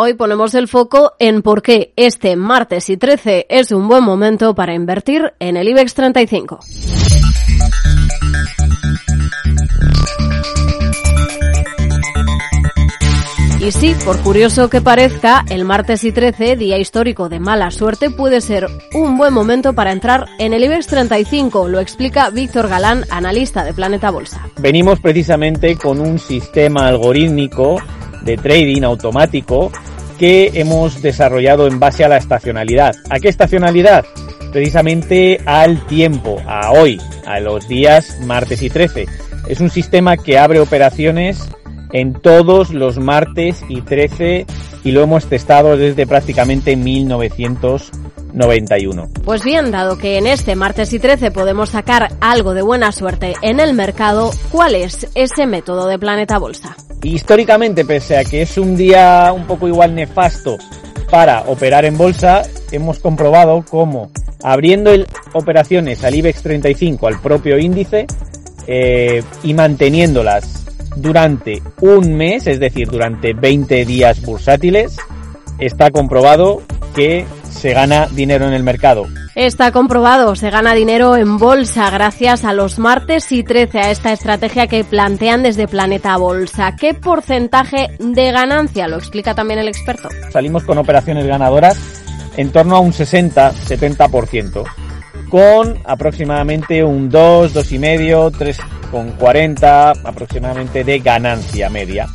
Hoy ponemos el foco en por qué este martes y 13 es un buen momento para invertir en el IBEX 35. Y sí, por curioso que parezca, el martes y 13, día histórico de mala suerte, puede ser un buen momento para entrar en el IBEX 35, lo explica Víctor Galán, analista de Planeta Bolsa. Venimos precisamente con un sistema algorítmico de trading automático que hemos desarrollado en base a la estacionalidad. ¿A qué estacionalidad? Precisamente al tiempo, a hoy, a los días martes y 13. Es un sistema que abre operaciones en todos los martes y 13 y lo hemos testado desde prácticamente 1991. Pues bien, dado que en este martes y 13 podemos sacar algo de buena suerte en el mercado, ¿cuál es ese método de Planeta Bolsa? Históricamente, pese a que es un día un poco igual nefasto para operar en bolsa, hemos comprobado cómo abriendo operaciones al IBEX 35, al propio índice, eh, y manteniéndolas durante un mes, es decir, durante 20 días bursátiles, está comprobado que se gana dinero en el mercado. Está comprobado, se gana dinero en bolsa gracias a los martes y 13 a esta estrategia que plantean desde Planeta Bolsa. ¿Qué porcentaje de ganancia? Lo explica también el experto. Salimos con operaciones ganadoras en torno a un 60-70%, con aproximadamente un 2, 2,5, 3 con 40 aproximadamente de ganancia media.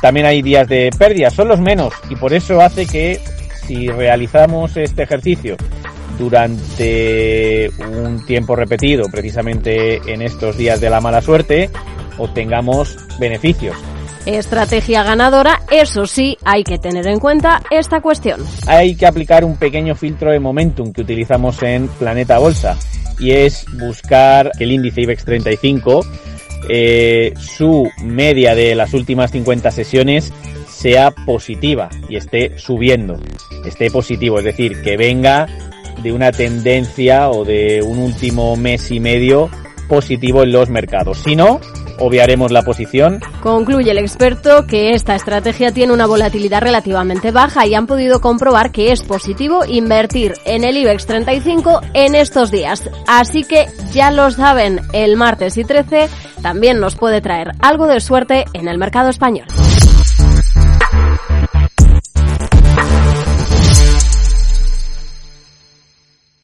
También hay días de pérdida, son los menos y por eso hace que si realizamos este ejercicio durante un tiempo repetido, precisamente en estos días de la mala suerte, obtengamos beneficios. Estrategia ganadora, eso sí, hay que tener en cuenta esta cuestión. Hay que aplicar un pequeño filtro de momentum que utilizamos en Planeta Bolsa y es buscar el índice IBEX 35, eh, su media de las últimas 50 sesiones sea positiva y esté subiendo, esté positivo, es decir, que venga de una tendencia o de un último mes y medio positivo en los mercados. Si no, obviaremos la posición. Concluye el experto que esta estrategia tiene una volatilidad relativamente baja y han podido comprobar que es positivo invertir en el IBEX 35 en estos días. Así que ya lo saben, el martes y 13 también nos puede traer algo de suerte en el mercado español.